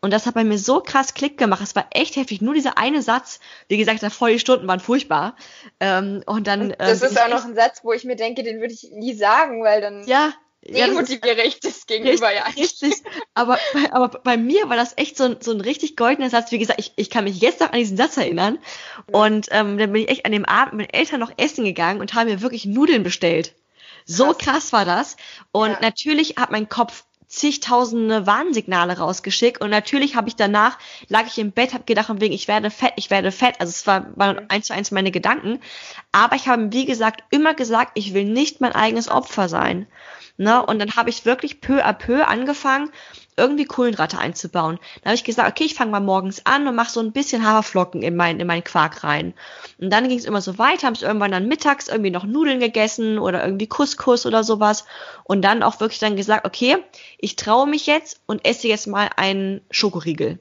Und das hat bei mir so krass Klick gemacht. Es war echt heftig. Nur dieser eine Satz, wie gesagt, davor die Stunden waren furchtbar. Ähm, und dann. Und das ähm, ist auch noch ein Satz, wo ich mir denke, den würde ich nie sagen, weil dann Ja. Das gegenüber ja. Richtig. Aber, bei- aber bei mir war das echt so ein, so ein richtig goldener Satz. Wie gesagt, ich, ich kann mich jetzt noch an diesen Satz erinnern. Und ähm, dann bin ich echt an dem Abend mit meinen Eltern noch essen gegangen und habe mir wirklich Nudeln bestellt. So Krass. krass war das. Und Ja. natürlich hat mein Kopf zigtausende Warnsignale rausgeschickt und natürlich habe ich danach lag ich im Bett habe gedacht von wegen ich werde fett ich werde fett. Also es war waren eins zu eins meine Gedanken. Aber ich habe wie gesagt immer gesagt ich will nicht mein eigenes Opfer sein. Ne? Und dann habe ich wirklich peu à peu angefangen irgendwie Kohlenhydrate einzubauen. Da habe ich gesagt, okay, ich fange mal morgens an und mache so ein bisschen Haferflocken in meinen in meinen Quark rein. Und dann ging es immer so weiter, habe ich irgendwann dann mittags irgendwie noch Nudeln gegessen oder irgendwie Couscous oder sowas und dann auch wirklich dann gesagt, okay, ich traue mich jetzt und esse jetzt mal einen Schokoriegel.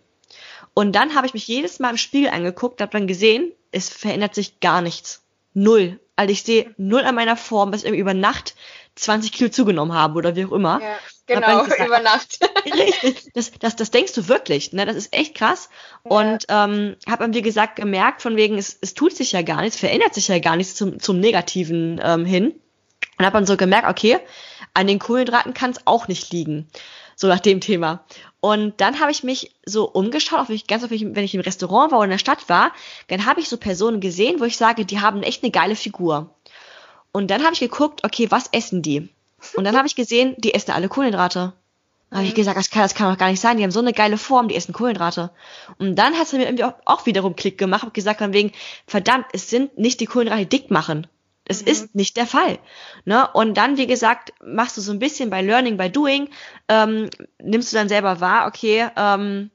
Und dann habe ich mich jedes Mal im Spiegel angeguckt, habe dann gesehen, es verändert sich gar nichts. Null. Also ich sehe null an meiner Form, ich irgendwie über Nacht 20 Kilo zugenommen habe oder wie auch immer. Ja, genau, gesagt, über Nacht. Richtig, das, das, das denkst du wirklich, ne? Das ist echt krass. Und ähm, habe dann, wie gesagt, gemerkt, von wegen, es, es tut sich ja gar nichts, verändert sich ja gar nichts zum, zum Negativen ähm, hin. Und habe dann so gemerkt, okay, an den Kohlenhydraten kann es auch nicht liegen. So nach dem Thema. Und dann habe ich mich so umgeschaut, auch wenn ich, ganz oft, wenn ich im Restaurant war oder in der Stadt war, dann habe ich so Personen gesehen, wo ich sage, die haben echt eine geile Figur. Und dann habe ich geguckt, okay, was essen die? Und dann habe ich gesehen, die essen alle Kohlenhydrate. Da habe ich gesagt, das kann, das kann doch gar nicht sein, die haben so eine geile Form, die essen Kohlenhydrate. Und dann hat es mir irgendwie auch, auch wiederum Klick gemacht, hab gesagt von wegen, verdammt, es sind nicht die Kohlenhydrate, die dick machen. Es ist nicht der Fall. Ne? Und dann, wie gesagt, machst du so ein bisschen bei Learning, by Doing, ähm, nimmst du dann selber wahr, okay, ähm,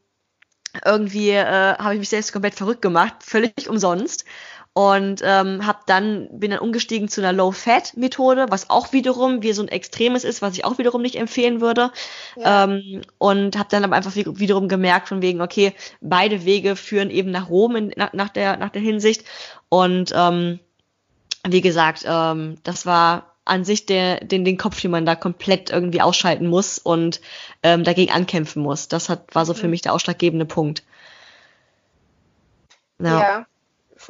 irgendwie äh, habe ich mich selbst komplett verrückt gemacht, völlig umsonst. Und ähm, hab dann bin dann umgestiegen zu einer Low-Fat-Methode, was auch wiederum wie so ein Extremes ist, was ich auch wiederum nicht empfehlen würde. Ja. Ähm, und habe dann aber einfach wie- wiederum gemerkt von wegen, okay, beide Wege führen eben nach Rom in, nach, nach der nach der Hinsicht. Und ähm, wie gesagt, ähm, das war an sich der, den, den Kopf, den man da komplett irgendwie ausschalten muss und ähm, dagegen ankämpfen muss. Das hat, war so für Mhm. mich der ausschlaggebende Punkt. Ja.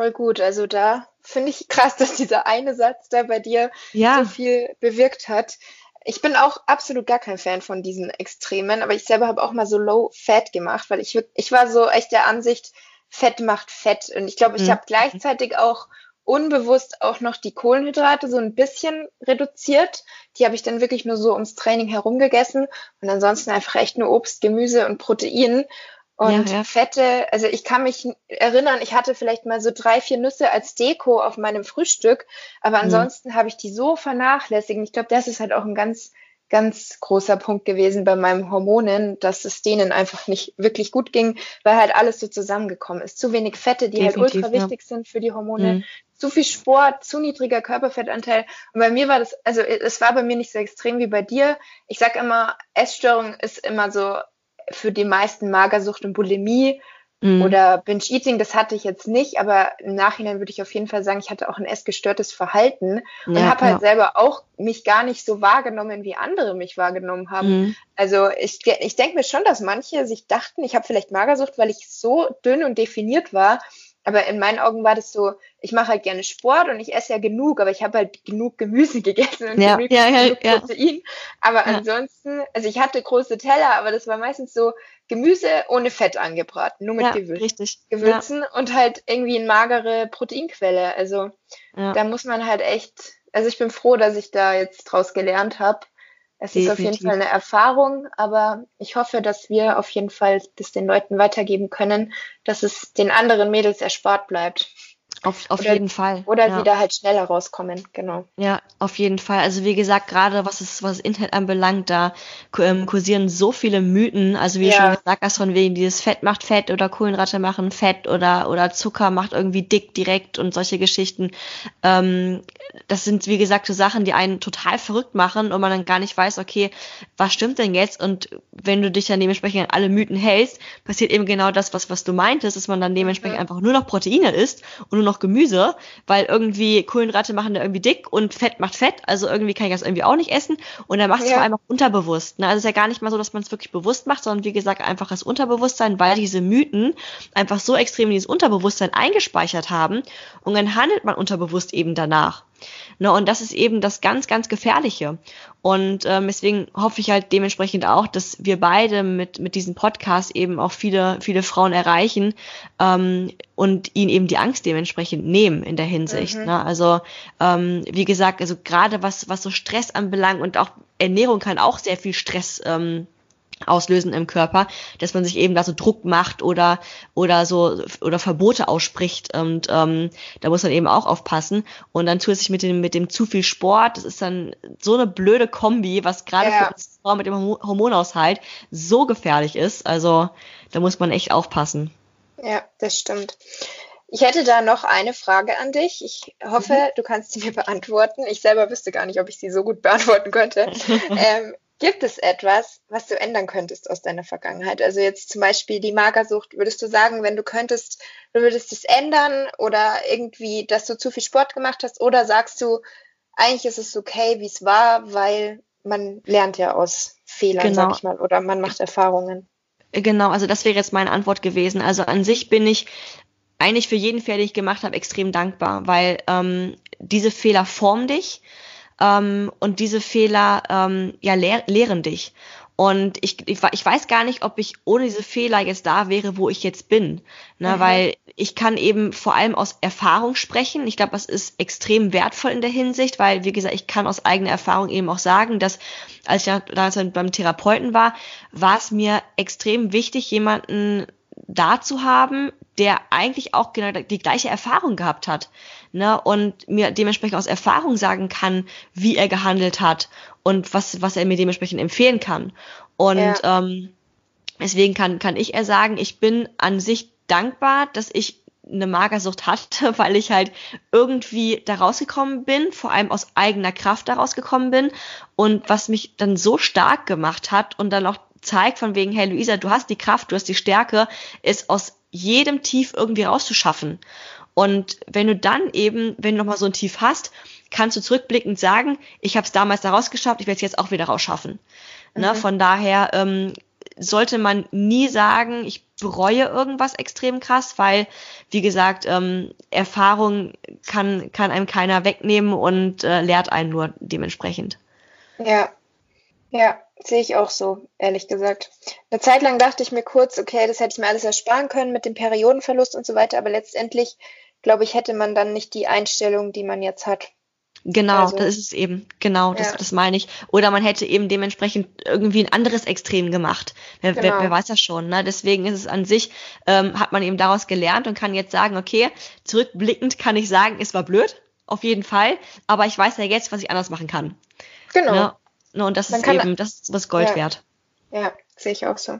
Voll gut. Also da finde ich krass, dass dieser eine Satz da bei dir Ja. so viel bewirkt hat. Ich bin auch absolut gar kein Fan von diesen Extremen, aber ich selber habe auch mal so Low Fat gemacht, weil ich, ich war so echt der Ansicht, Fett macht Fett. Und ich glaube, ich Mhm. habe gleichzeitig auch unbewusst auch noch die Kohlenhydrate so ein bisschen reduziert. Die habe ich dann wirklich nur so ums Training herum gegessen und ansonsten einfach echt nur Obst, Gemüse und Protein. Und Ja, ja. Fette, also ich kann mich erinnern, ich hatte vielleicht mal so drei, vier Nüsse als Deko auf meinem Frühstück, aber Mhm. ansonsten habe ich die so vernachlässigt. Ich glaube, das ist halt auch ein ganz, ganz großer Punkt gewesen bei meinen Hormonen, dass es denen einfach nicht wirklich gut ging, weil halt alles so zusammengekommen ist. Zu wenig Fette, die halt Definitiv, ultra ja. wichtig sind für die Hormone Mhm. zu viel Sport, zu niedriger Körperfettanteil. Und bei mir war das, also es war bei mir nicht so extrem wie bei dir. Ich sag immer, Essstörung ist immer so für die meisten Magersucht und Bulimie Mhm. oder Binge-Eating. Das hatte ich jetzt nicht, aber im Nachhinein würde ich auf jeden Fall sagen, ich hatte auch ein essgestörtes Verhalten und ja, habe halt ja. selber auch mich gar nicht so wahrgenommen, wie andere mich wahrgenommen haben. Mhm. Also ich, ich denke mir schon, dass manche sich dachten, ich habe vielleicht Magersucht, weil ich so dünn und definiert war. Aber in meinen Augen war das so, ich mache halt gerne Sport und ich esse ja genug, aber ich habe halt genug Gemüse gegessen und Ja, genug, ja, ja, genug. Protein. Aber ansonsten, also ich hatte große Teller, aber das war meistens so Gemüse ohne Fett angebraten, nur mit Gewürz, richtig. Gewürzen und halt irgendwie eine magere Proteinquelle. Also da muss man halt echt, also ich bin froh, dass ich da jetzt draus gelernt habe. Es ist auf jeden Definitiv. Fall eine Erfahrung, aber ich hoffe, dass wir auf jeden Fall das den Leuten weitergeben können, dass es den anderen Mädels erspart bleibt. Auf, auf oder, jeden Fall. Oder ja. da halt schneller rauskommen, genau. Ja, auf jeden Fall. Also wie gesagt, gerade was es was Internet anbelangt, da ähm, kursieren so viele Mythen. Also wie ja. du schon gesagt hast, von wegen dieses Fett macht Fett oder Kohlenhydrate machen Fett oder oder Zucker macht irgendwie dick direkt und solche Geschichten. Ähm, das sind wie gesagt so Sachen, die einen total verrückt machen und man dann gar nicht weiß, okay, was stimmt denn jetzt? Und wenn du dich dann dementsprechend an alle Mythen hältst, passiert eben genau das, was was du meintest, dass man dann dementsprechend mhm. einfach nur noch Proteine isst und nur noch Gemüse, weil irgendwie Kohlenhydrate machen da irgendwie dick und Fett macht Fett, also irgendwie kann ich das irgendwie auch nicht essen und dann macht es ja. vor allem auch unterbewusst. Ne? Also es ist ja gar nicht mal so, dass man es wirklich bewusst macht, sondern wie gesagt einfach das Unterbewusstsein, weil diese Mythen einfach so extrem in dieses Unterbewusstsein eingespeichert haben und dann handelt man unterbewusst eben danach. Ne, und das ist eben das ganz, ganz Gefährliche. Und ähm, deswegen hoffe ich halt dementsprechend auch, dass wir beide mit, mit diesem Podcast eben auch viele, viele Frauen erreichen ähm, und ihnen eben die Angst dementsprechend nehmen in der Hinsicht. Mhm. Ne? Also ähm, wie gesagt, also gerade was, was so Stress anbelangt und auch Ernährung kann auch sehr viel Stress ähm, auslösen im Körper, dass man sich eben da so Druck macht oder oder so oder Verbote ausspricht und ähm, da muss man eben auch aufpassen und dann zusätzlich mit dem mit dem zu viel Sport, das ist dann so eine blöde Kombi, was gerade ja. für uns Frauen mit dem Hormonaushalt so gefährlich ist, also da muss man echt aufpassen. Ja, das stimmt. Ich hätte da noch eine Frage an dich. Ich hoffe, mhm. du kannst sie mir beantworten. Ich selber wüsste gar nicht, ob ich sie so gut beantworten könnte. ähm, Gibt es etwas, was du ändern könntest aus deiner Vergangenheit? Also jetzt zum Beispiel die Magersucht, würdest du sagen, wenn du könntest, du würdest es ändern oder irgendwie, dass du zu viel Sport gemacht hast? Oder sagst du, eigentlich ist es okay, wie es war, weil man lernt ja aus Fehlern, genau. sag ich mal, oder man macht Erfahrungen? Genau, also das wäre jetzt meine Antwort gewesen. Also an sich bin ich eigentlich für jeden Fehler, den ich gemacht habe, extrem dankbar, weil ähm, diese Fehler formen dich ähm, und diese Fehler ähm, ja lehr lehren dich. Und ich, ich, ich weiß gar nicht, ob ich ohne diese Fehler jetzt da wäre, wo ich jetzt bin. Ne? Mhm. Weil ich kann eben vor allem aus Erfahrung sprechen. Ich glaube, das ist extrem wertvoll in der Hinsicht, weil, wie gesagt, ich kann aus eigener Erfahrung eben auch sagen, dass als ich damals beim Therapeuten war, war es mir extrem wichtig, jemanden da zu haben, der eigentlich auch genau die gleiche Erfahrung gehabt hat ne, und mir dementsprechend aus Erfahrung sagen kann, wie er gehandelt hat und was, was er mir dementsprechend empfehlen kann. Und ja. ähm, deswegen kann, kann ich eher sagen, ich bin an sich dankbar, dass ich eine Magersucht hatte, weil ich halt irgendwie da rausgekommen bin, vor allem aus eigener Kraft da rausgekommen bin und was mich dann so stark gemacht hat und dann auch zeigt von wegen, hey Luisa, du hast die Kraft, du hast die Stärke, es aus jedem Tief irgendwie rauszuschaffen. Und wenn du dann eben, wenn du nochmal so ein Tief hast, kannst du zurückblickend sagen, ich habe es damals da rausgeschafft, ich werde es jetzt auch wieder rausschaffen. Ne, mhm. Ne? Von daher ähm, sollte man nie sagen, ich bereue irgendwas extrem krass, weil, wie gesagt, ähm, Erfahrung kann, kann einem keiner wegnehmen und äh, lehrt einen nur dementsprechend. Ja, ja, sehe ich auch so, ehrlich gesagt. Eine Zeit lang dachte ich mir kurz, okay, das hätte ich mir alles ersparen können mit dem Periodenverlust und so weiter, aber letztendlich, glaube ich, hätte man dann nicht die Einstellung, die man jetzt hat. Genau, also, das ist es eben. Genau, das, ja. das meine ich. Oder man hätte eben dementsprechend irgendwie ein anderes Extrem gemacht. Wer, genau. wer, wer weiß das schon. Ne? Deswegen ist es an sich, ähm, hat man eben daraus gelernt und kann jetzt sagen, okay, zurückblickend kann ich sagen, es war blöd, auf jeden Fall, aber ich weiß ja jetzt, was ich anders machen kann. Genau. Ne? Ne, und das Man ist eben, das ist was Gold ja, wert. Ja, sehe ich auch so.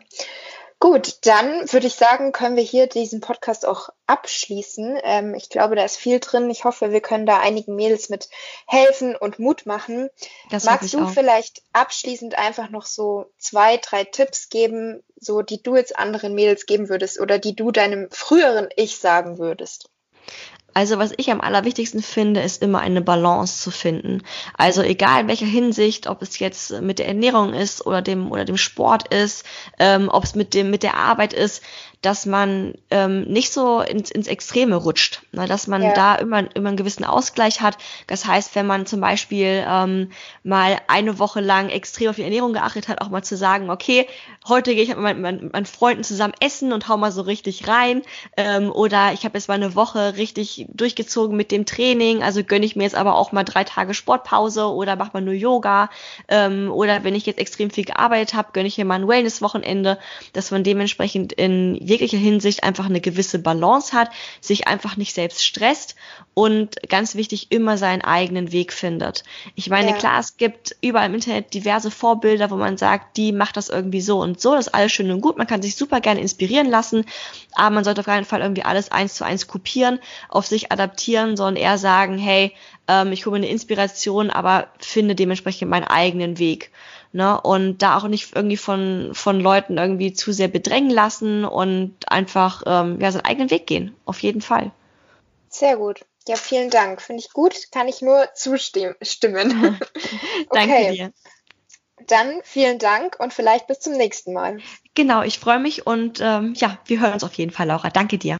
Gut, dann würde ich sagen, können wir hier diesen Podcast auch abschließen. Ähm, ich glaube, da ist viel drin. Ich hoffe, wir können da einigen Mädels mit helfen und Mut machen. Das Magst du auch. vielleicht abschließend einfach noch so zwei, drei Tipps geben, so die du jetzt anderen Mädels geben würdest oder die du deinem früheren Ich sagen würdest? Also was ich am allerwichtigsten finde, ist immer eine Balance zu finden. Also egal in welcher Hinsicht, ob es jetzt mit der Ernährung ist oder dem oder dem Sport ist, ähm, ob es mit dem mit der Arbeit ist, dass man ähm, nicht so ins, ins Extreme rutscht, ne? dass man ja. da immer, immer einen gewissen Ausgleich hat. Das heißt, wenn man zum Beispiel ähm, mal eine Woche lang extrem auf die Ernährung geachtet hat, auch mal zu sagen, okay, heute gehe ich mit meinen, meinen, meinen Freunden zusammen essen und hau mal so richtig rein. Ähm, oder ich habe jetzt mal eine Woche richtig durchgezogen mit dem Training, also gönne ich mir jetzt aber auch mal drei Tage Sportpause oder mach mal nur Yoga. Ähm, oder wenn ich jetzt extrem viel gearbeitet habe, gönne ich mir mal ein Wellness-Wochenende, dass man dementsprechend in jeglicher Hinsicht einfach eine gewisse Balance hat, sich einfach nicht selbst stresst und ganz wichtig immer seinen eigenen Weg findet. Ich meine, ja. klar, es gibt überall im Internet diverse Vorbilder, wo man sagt, die macht das irgendwie so und so, das ist alles schön und gut, man kann sich super gerne inspirieren lassen, aber man sollte auf keinen Fall irgendwie alles eins zu eins kopieren, auf sich adaptieren, sondern eher sagen, hey, ähm, ich hole mir eine Inspiration, aber finde dementsprechend meinen eigenen Weg. Ne? Und da auch nicht irgendwie von, von Leuten irgendwie zu sehr bedrängen lassen und einfach ähm, ja, seinen eigenen Weg gehen. Auf jeden Fall. Sehr gut. Ja, vielen Dank. Finde ich gut. Kann ich nur zustimmen. Danke okay. dir. Dann vielen Dank und vielleicht bis zum nächsten Mal. Genau, ich freue mich und ähm, ja, wir hören uns auf jeden Fall, Laura. Danke dir.